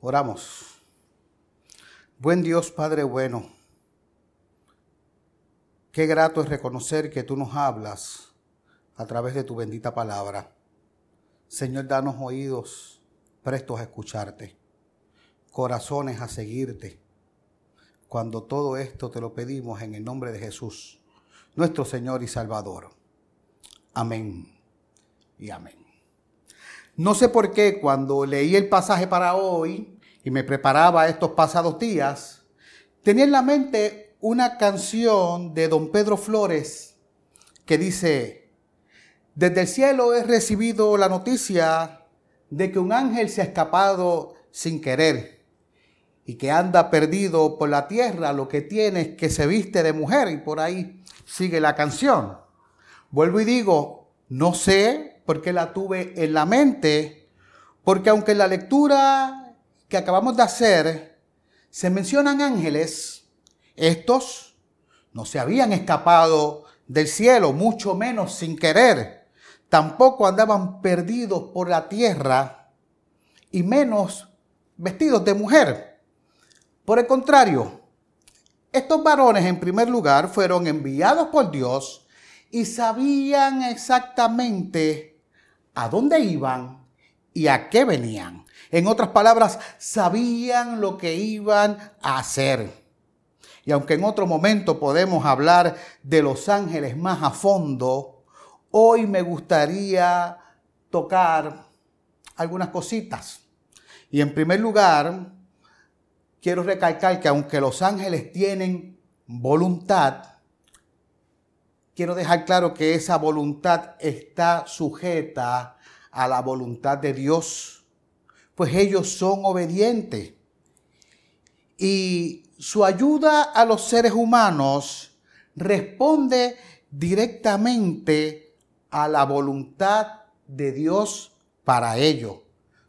Oramos. Buen Dios, Padre bueno, qué grato es reconocer que tú nos hablas a través de tu bendita palabra. Señor, danos oídos prestos a escucharte, corazones a seguirte, cuando todo esto te lo pedimos en el nombre de Jesús, nuestro Señor y Salvador. Amén y amén. No sé por qué cuando leí el pasaje para hoy y me preparaba estos pasados días, tenía en la mente una canción de don Pedro Flores que dice, desde el cielo he recibido la noticia de que un ángel se ha escapado sin querer y que anda perdido por la tierra, lo que tiene es que se viste de mujer y por ahí sigue la canción. Vuelvo y digo, no sé porque la tuve en la mente, porque aunque en la lectura que acabamos de hacer se mencionan ángeles, estos no se habían escapado del cielo, mucho menos sin querer. Tampoco andaban perdidos por la tierra y menos vestidos de mujer. Por el contrario, estos varones en primer lugar fueron enviados por Dios y sabían exactamente a dónde iban y a qué venían. En otras palabras, sabían lo que iban a hacer. Y aunque en otro momento podemos hablar de los ángeles más a fondo, hoy me gustaría tocar algunas cositas. Y en primer lugar, quiero recalcar que aunque los ángeles tienen voluntad, quiero dejar claro que esa voluntad está sujeta a la voluntad de Dios, pues ellos son obedientes. Y su ayuda a los seres humanos responde directamente a la voluntad de Dios para ellos.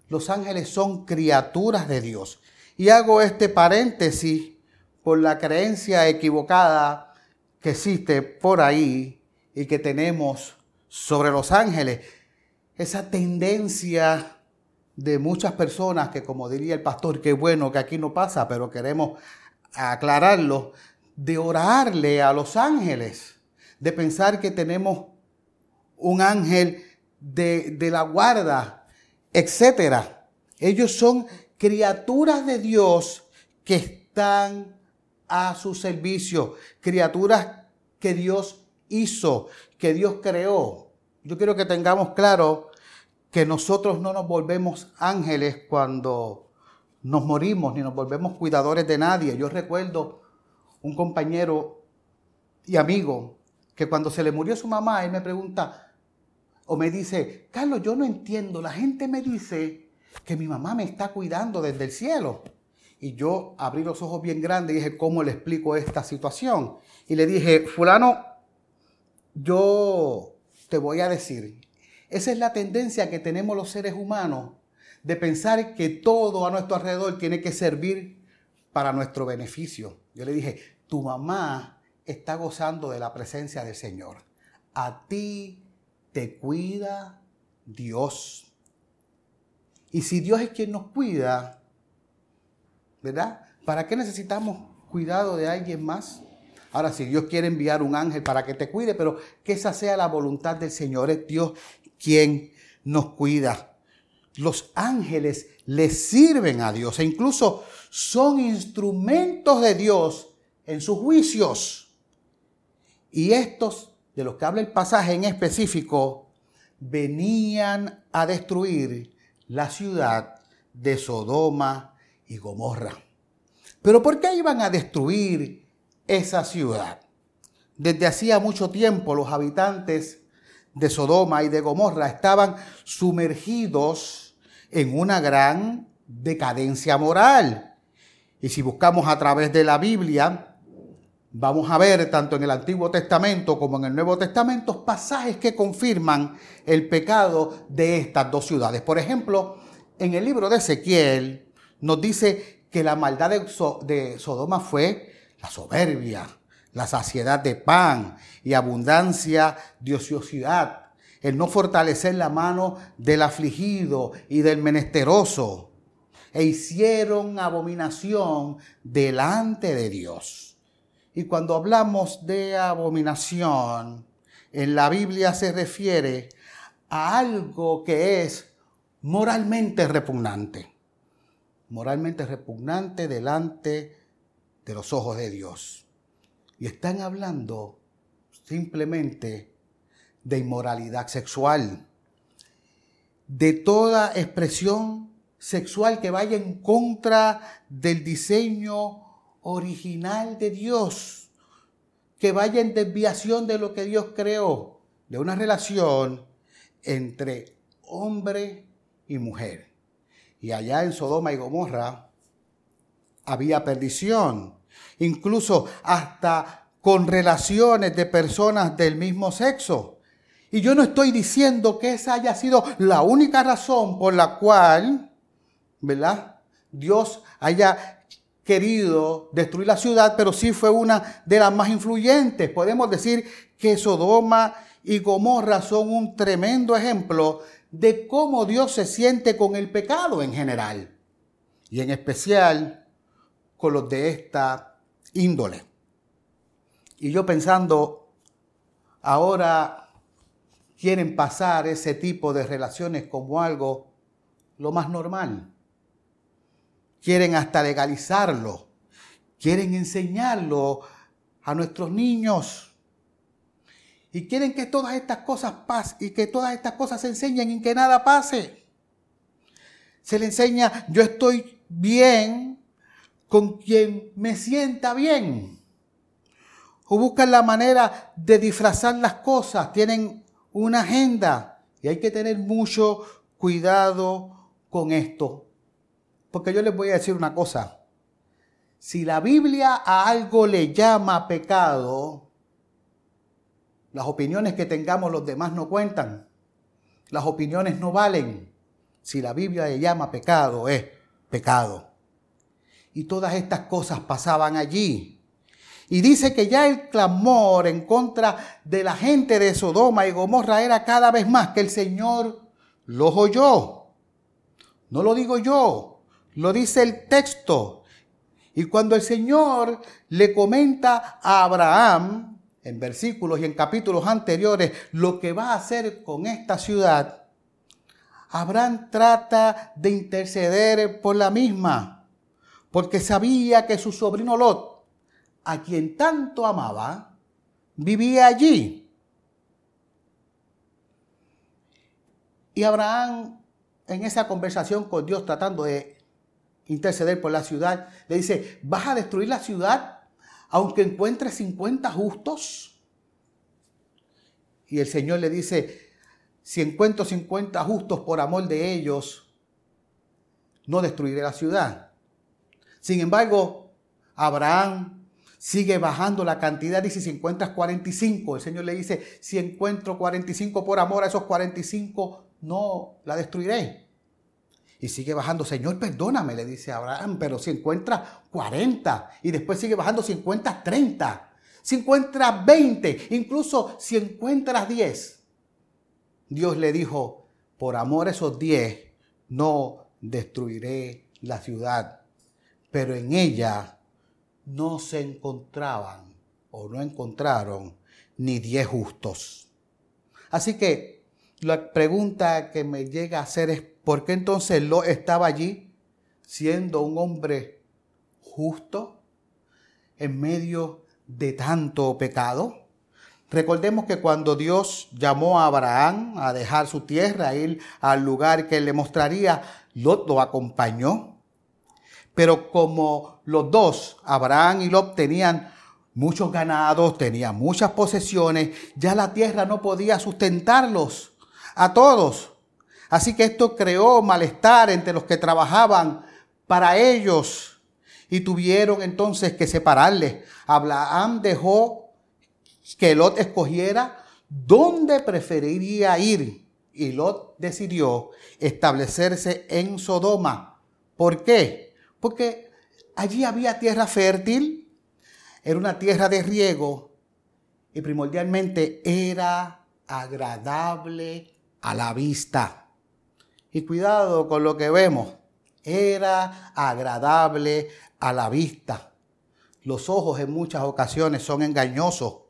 Los ángeles son criaturas de Dios. Y hago este paréntesis por la creencia equivocada que existe por ahí y que tenemos sobre los ángeles. Esa tendencia de muchas personas que, como diría el pastor, qué bueno que aquí no pasa, pero queremos aclararlo, de orarle a los ángeles, de pensar que tenemos un ángel de, de la guarda, etc. Ellos son criaturas de Dios que están a su servicio, criaturas que Dios hizo, que Dios creó. Yo quiero que tengamos claro que nosotros no nos volvemos ángeles cuando nos morimos, ni nos volvemos cuidadores de nadie. Yo recuerdo un compañero y amigo que cuando se le murió su mamá, él me pregunta o me dice, Carlos, yo no entiendo, la gente me dice que mi mamá me está cuidando desde el cielo. Y yo abrí los ojos bien grandes y dije, ¿cómo le explico esta situación? Y le dije, fulano, yo te voy a decir, esa es la tendencia que tenemos los seres humanos de pensar que todo a nuestro alrededor tiene que servir para nuestro beneficio. Yo le dije, tu mamá está gozando de la presencia del Señor. A ti te cuida Dios. Y si Dios es quien nos cuida, ¿verdad? ¿Para qué necesitamos cuidado de alguien más? Ahora, si Dios quiere enviar un ángel para que te cuide, pero que esa sea la voluntad del Señor, es Dios quien nos cuida. Los ángeles le sirven a Dios e incluso son instrumentos de Dios en sus juicios. Y estos, de los que habla el pasaje en específico, venían a destruir la ciudad de Sodoma y Gomorra. Pero ¿por qué iban a destruir esa ciudad? Desde hacía mucho tiempo los habitantes de Sodoma y de Gomorra estaban sumergidos en una gran decadencia moral. Y si buscamos a través de la Biblia, vamos a ver tanto en el Antiguo Testamento como en el Nuevo Testamento pasajes que confirman el pecado de estas dos ciudades. Por ejemplo, en el libro de Ezequiel, nos dice que la maldad de, Sodoma fue la soberbia, la saciedad de pan y abundancia de ociosidad, el no fortalecer la mano del afligido y del menesteroso. e hicieron abominación delante de Dios. Y cuando hablamos de abominación, en la Biblia se refiere a algo que es moralmente repugnante. Moralmente repugnante delante de los ojos de Dios. Y están hablando simplemente de inmoralidad sexual, de toda expresión sexual que vaya en contra del diseño original de Dios, que vaya en desviación de lo que Dios creó, de una relación entre hombre y mujer. Y allá en Sodoma y Gomorra había perdición, incluso hasta con relaciones de personas del mismo sexo. Y yo no estoy diciendo que esa haya sido la única razón por la cual, ¿verdad? Dios haya querido destruir la ciudad, pero sí fue una de las más influyentes. Podemos decir que Sodoma y Gomorra son un tremendo ejemplo de cómo Dios se siente con el pecado en general y en especial con los de esta índole. Y yo pensando, ahora quieren pasar ese tipo de relaciones como algo lo más normal. Quieren hasta legalizarlo. Quieren enseñarlo a nuestros niños. Y quieren que todas estas cosas pasen y que todas estas cosas se enseñen y que nada pase. Se le enseña, yo estoy bien con quien me sienta bien o buscan la manera de disfrazar las cosas, tienen una agenda y hay que tener mucho cuidado con esto. Porque yo les voy a decir una cosa, si la Biblia a algo le llama pecado, las opiniones que tengamos los demás no cuentan, las opiniones no valen. Si la Biblia le llama pecado, es pecado. Y todas estas cosas pasaban allí. Y dice que ya el clamor en contra de la gente de Sodoma y Gomorra era cada vez más que el Señor los oyó. No lo digo yo, lo dice el texto. Y cuando el Señor le comenta a Abraham, en versículos y en capítulos anteriores, lo que va a hacer con esta ciudad, Abraham trata de interceder por la misma, porque sabía que su sobrino Lot a quien tanto amaba, vivía allí. Y Abraham, en esa conversación con Dios, tratando de interceder por la ciudad, le dice, ¿vas a destruir la ciudad aunque encuentres 50 justos? Y el Señor le dice, si encuentro 50 justos por amor de ellos, no destruiré la ciudad. Sin embargo, Abraham sigue bajando la cantidad. Dice, si encuentras 45, el Señor le dice, si encuentro 45 por amor a esos 45, no la destruiré. Y sigue bajando, Señor, perdóname, le dice Abraham, pero si encuentras 40, y después sigue bajando, si encuentras 30, si encuentras 20, incluso si encuentras 10. Dios le dijo, por amor a esos 10, no destruiré la ciudad, pero en ella no se encontraban o no encontraron ni diez justos. Así que la pregunta que me llega a hacer es, ¿por qué entonces Lot estaba allí siendo un hombre justo en medio de tanto pecado? Recordemos que cuando Dios llamó a Abraham a dejar su tierra, a ir al lugar que le mostraría, Lot lo acompañó. Pero como los dos, Abraham y Lot, tenían muchos ganados, tenían muchas posesiones, ya la tierra no podía sustentarlos a todos. Así que esto creó malestar entre los que trabajaban para ellos y tuvieron entonces que separarles. Abraham dejó que Lot escogiera dónde preferiría ir y Lot decidió establecerse en Sodoma. ¿Por qué? porque allí había tierra fértil, era una tierra de riego y primordialmente era agradable a la vista. Y cuidado con lo que vemos. era agradable a la vista. Los ojos en muchas ocasiones son engañosos.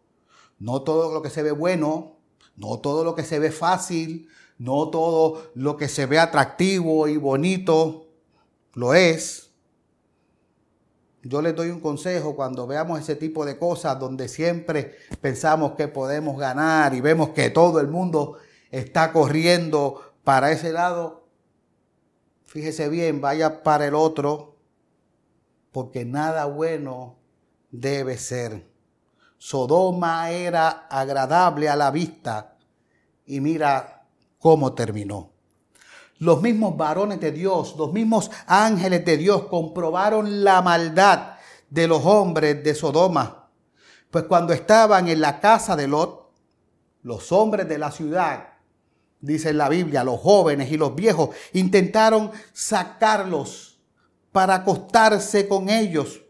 No todo lo que se ve bueno, no todo lo que se ve fácil, no todo lo que se ve atractivo y bonito lo es. Yo les doy un consejo cuando veamos ese tipo de cosas donde siempre pensamos que podemos ganar y vemos que todo el mundo está corriendo para ese lado. Fíjese bien, vaya para el otro, porque nada bueno debe ser. Sodoma era agradable a la vista y mira cómo terminó. Los mismos varones de Dios, los mismos ángeles de Dios comprobaron la maldad de los hombres de Sodoma. Pues cuando estaban en la casa de Lot, los hombres de la ciudad, dice la Biblia, los jóvenes y los viejos, intentaron sacarlos para acostarse con ellos.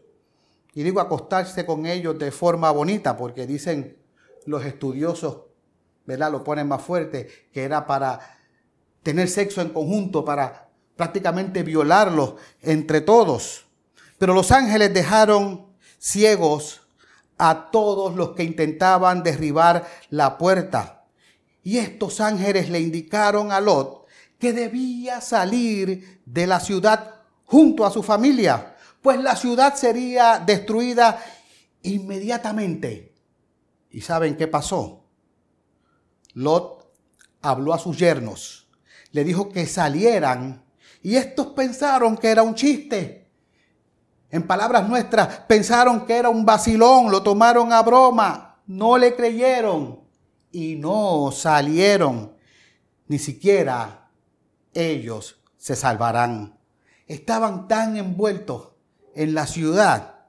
Y digo acostarse con ellos de forma bonita, porque dicen los estudiosos, ¿verdad? Lo ponen más fuerte, que era para tener sexo en conjunto, para prácticamente violarlos entre todos. Pero los ángeles dejaron ciegos a todos los que intentaban derribar la puerta. Y estos ángeles le indicaron a Lot que debía salir de la ciudad junto a su familia, pues la ciudad sería destruida inmediatamente. ¿Y saben qué pasó? Lot habló a sus yernos, le dijo que salieran y estos pensaron que era un chiste. En palabras nuestras, pensaron que era un vacilón, lo tomaron a broma, no le creyeron y no salieron. Ni siquiera ellos se salvarán. Estaban tan envueltos en la ciudad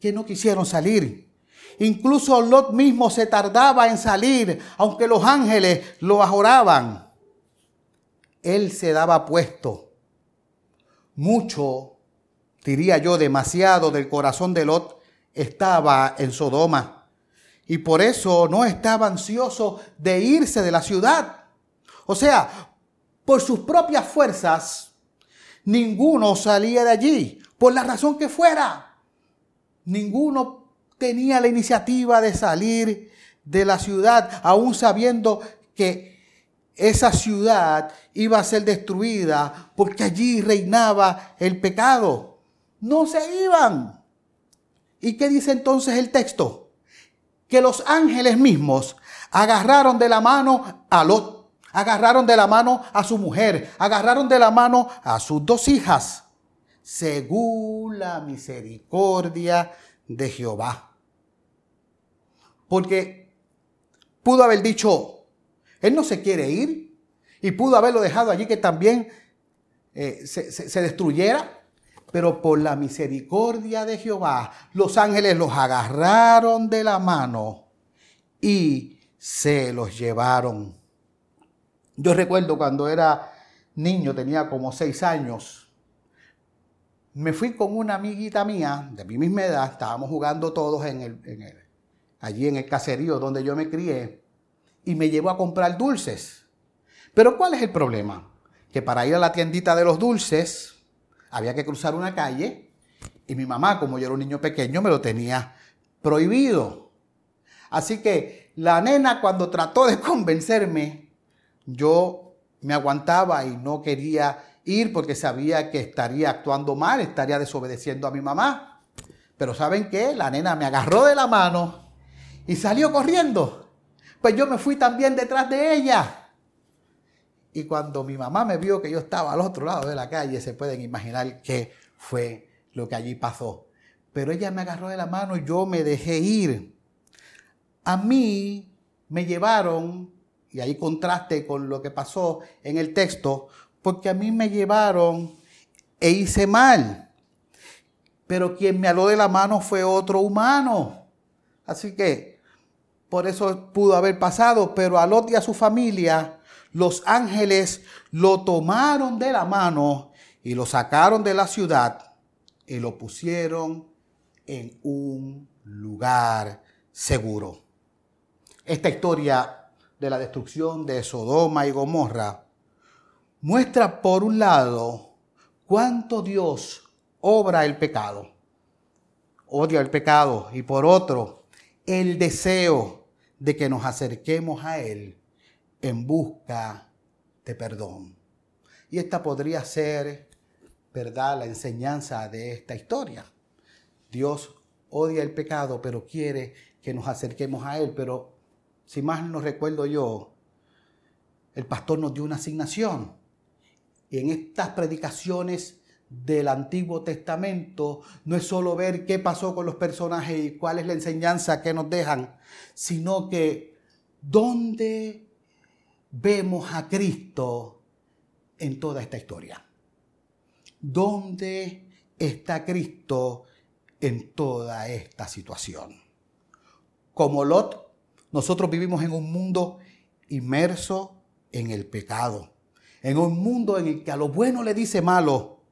que no quisieron salir. Incluso Lot mismo se tardaba en salir, aunque los ángeles lo ajoraban. Él se daba puesto. Mucho, diría yo, demasiado del corazón de Lot estaba en Sodoma. Y por eso no estaba ansioso de irse de la ciudad. O sea, por sus propias fuerzas, ninguno salía de allí, por la razón que fuera. Ninguno tenía la iniciativa de salir de la ciudad, aún sabiendo que esa ciudad iba a ser destruida porque allí reinaba el pecado. No se iban. ¿Y qué dice entonces el texto? Que los ángeles mismos agarraron de la mano a Lot, agarraron de la mano a su mujer, agarraron de la mano a sus dos hijas, según la misericordia de Jehová. Porque pudo haber dicho, él no se quiere ir, y pudo haberlo dejado allí que también eh, se, se destruyera, pero por la misericordia de Jehová, los ángeles los agarraron de la mano y se los llevaron. Yo recuerdo cuando era niño, tenía como seis años, me fui con una amiguita mía de mi misma edad, estábamos jugando todos en el, allí en el caserío donde yo me crié, y me llevó a comprar dulces. Pero ¿cuál es el problema? Que para ir a la tiendita de los dulces había que cruzar una calle y mi mamá, como yo era un niño pequeño, me lo tenía prohibido. Así que la nena cuando trató de convencerme, yo me aguantaba y no quería ir porque sabía que estaría actuando mal, estaría desobedeciendo a mi mamá. Pero ¿saben qué? La nena me agarró de la mano y salió corriendo. Pues yo me fui también detrás de ella. Y cuando mi mamá me vio que yo estaba al otro lado de la calle, se pueden imaginar qué fue lo que allí pasó. Pero ella me agarró de la mano y yo me dejé ir. A mí me llevaron, y ahí contraste con lo que pasó en el texto, porque a mí me llevaron e hice mal. Pero quien me aló de la mano fue otro humano. Así que por eso pudo haber pasado, pero a Lot y a su familia, los ángeles lo tomaron de la mano y lo sacaron de la ciudad y lo pusieron en un lugar seguro. Esta historia de la destrucción de Sodoma y Gomorra muestra por un lado cuánto Dios obra el pecado, odia el pecado, y por otro, el deseo de que nos acerquemos a Él en busca de perdón. Y esta podría ser, ¿verdad?, la enseñanza de esta historia. Dios odia el pecado, pero quiere que nos acerquemos a Él. Pero si más no recuerdo yo, el pastor nos dio una asignación. Y en estas predicaciones del Antiguo Testamento no es solo ver qué pasó con los personajes y cuál es la enseñanza que nos dejan, sino que dónde vemos a Cristo en toda esta historia. ¿Dónde está Cristo en toda esta situación? Como Lot, nosotros vivimos en un mundo inmerso en el pecado, en un mundo en el que a lo bueno le dice malo,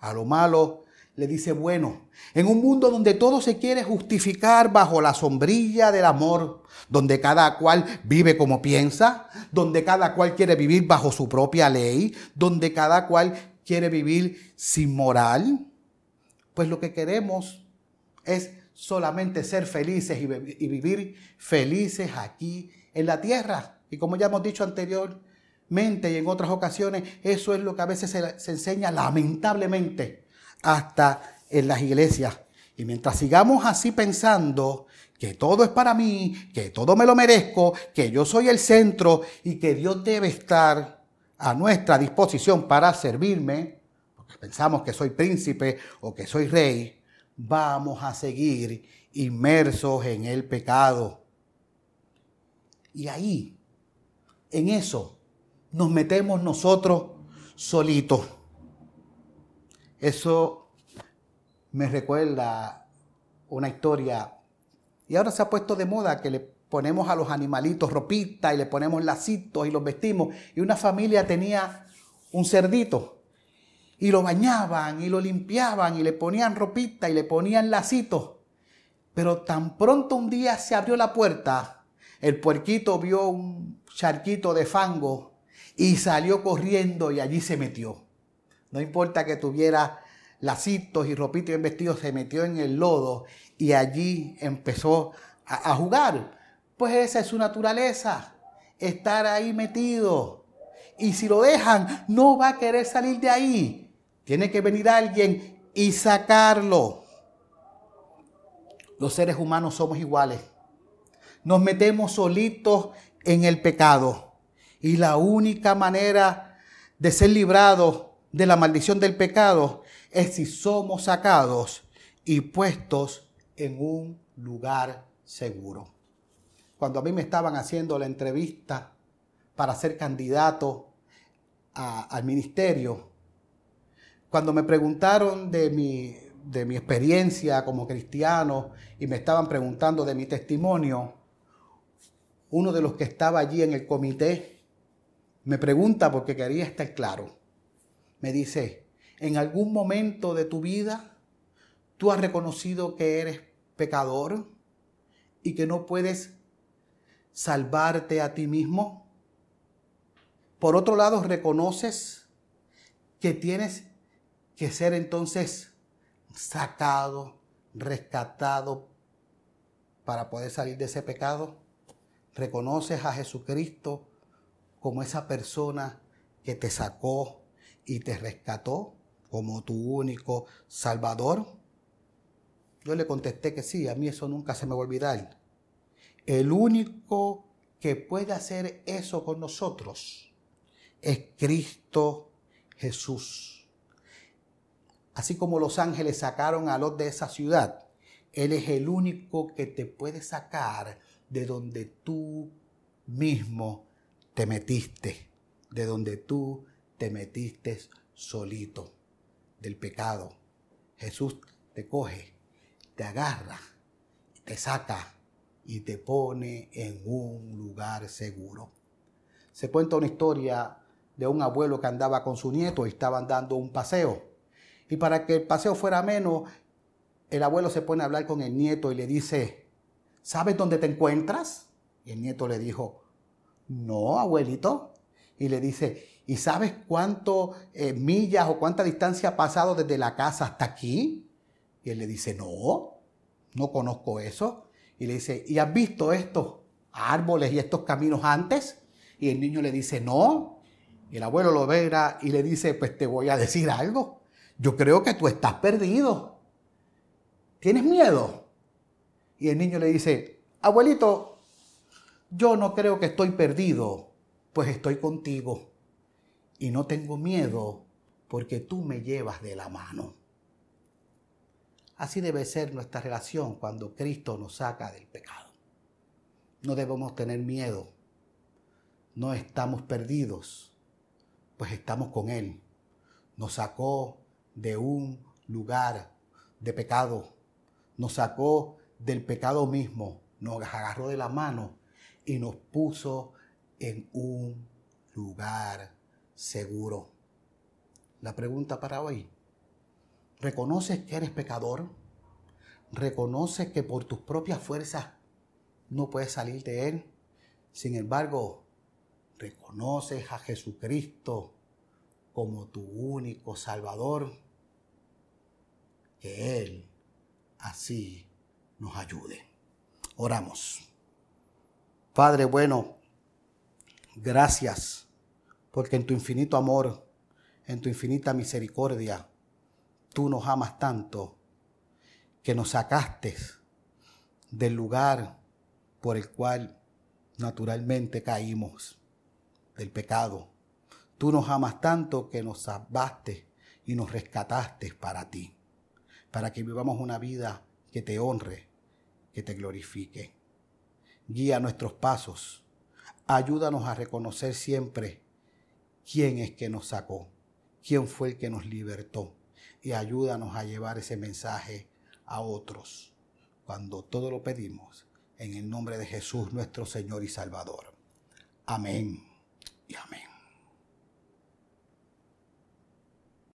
a lo malo le dice bueno, en un mundo donde todo se quiere justificar bajo la sombrilla del amor, donde cada cual vive como piensa, donde cada cual quiere vivir bajo su propia ley, donde cada cual quiere vivir sin moral, pues lo que queremos es solamente ser felices y, vivir felices aquí en la tierra. Y como ya hemos dicho anteriormente y en otras ocasiones, eso es lo que a veces se, se enseña lamentablemente hasta en las iglesias. Y mientras sigamos así pensando que todo es para mí, que todo me lo merezco, que yo soy el centro y que Dios debe estar a nuestra disposición para servirme, porque pensamos que soy príncipe o que soy rey, vamos a seguir inmersos en el pecado. Y ahí, en eso, nos metemos nosotros solitos. Eso me recuerda una historia. Y ahora se ha puesto de moda que le ponemos a los animalitos ropita y le ponemos lacitos y los vestimos. Y una familia tenía un cerdito y lo bañaban y lo limpiaban y le ponían ropita y le ponían lacitos. Pero tan pronto un día se abrió la puerta, el puerquito vio un charquito de fango y salió corriendo y allí se metió. No importa que tuviera lacitos y ropitos bien vestidos, se metió en el lodo y allí empezó a, jugar. Pues esa es su naturaleza, estar ahí metido. Y si lo dejan, no va a querer salir de ahí. Tiene que venir alguien y sacarlo. Los seres humanos somos iguales. Nos metemos solitos en el pecado. Y la única manera de ser librados de la maldición del pecado es si somos sacados y puestos en un lugar seguro. Cuando a mí me estaban haciendo la entrevista para ser candidato al ministerio, cuando me preguntaron de mi, de mi experiencia como cristiano y me estaban preguntando de mi testimonio, uno de los que estaba allí en el comité me pregunta porque quería estar claro me dice, en algún momento de tu vida tú has reconocido que eres pecador y que no puedes salvarte a ti mismo. Por otro lado, reconoces que tienes que ser entonces sacado, rescatado para poder salir de ese pecado. Reconoces a Jesucristo como esa persona que te sacó y te rescató como tu único Salvador? Yo le contesté que sí, a mí eso nunca se me va a olvidar. El único que puede hacer eso con nosotros es Cristo Jesús. Así como los ángeles sacaron a Lot de esa ciudad, Él es el único que te puede sacar de donde tú mismo te metiste, de donde tú te metiste solito del pecado. Jesús te coge, te agarra, te saca y te pone en un lugar seguro. Se cuenta una historia de un abuelo que andaba con su nieto y estaban dando un paseo. Y para que el paseo fuera menos, el abuelo se pone a hablar con el nieto y le dice, ¿sabes dónde te encuentras? Y el nieto le dijo, no, abuelito. y le dice, ¿y sabes cuánto eh, millas o cuánta distancia ha pasado desde la casa hasta aquí? Y él le dice, no, no conozco eso. Y le dice, ¿y has visto estos árboles y estos caminos antes? Y el niño le dice, no. Y el abuelo lo verá y le dice, pues te voy a decir algo. Yo creo que tú estás perdido. ¿Tienes miedo? Y el niño le dice, abuelito, yo no creo que estoy perdido, pues estoy contigo. Y no tengo miedo porque tú me llevas de la mano. Así debe ser nuestra relación cuando Cristo nos saca del pecado. No debemos tener miedo. No estamos perdidos, pues estamos con Él. Nos sacó de un lugar de pecado. Nos sacó del pecado mismo. Nos agarró de la mano y nos puso en un lugar seguro. La pregunta para hoy, ¿reconoces que eres pecador? ¿Reconoces que por tus propias fuerzas no puedes salir de él? Sin embargo, ¿reconoces a Jesucristo como tu único Salvador? Que Él así nos ayude. Oramos. Padre bueno, gracias porque en tu infinito amor, en tu infinita misericordia, tú nos amas tanto que nos sacaste del lugar por el cual naturalmente caímos, del pecado. Tú nos amas tanto que nos salvaste y nos rescataste para ti, para que vivamos una vida que te honre, que te glorifique guía nuestros pasos. Ayúdanos a reconocer siempre quién es que nos sacó, quién fue el que nos libertó. Y ayúdanos a llevar ese mensaje a otros cuando todo lo pedimos en el nombre de Jesús nuestro Señor y Salvador. Amén.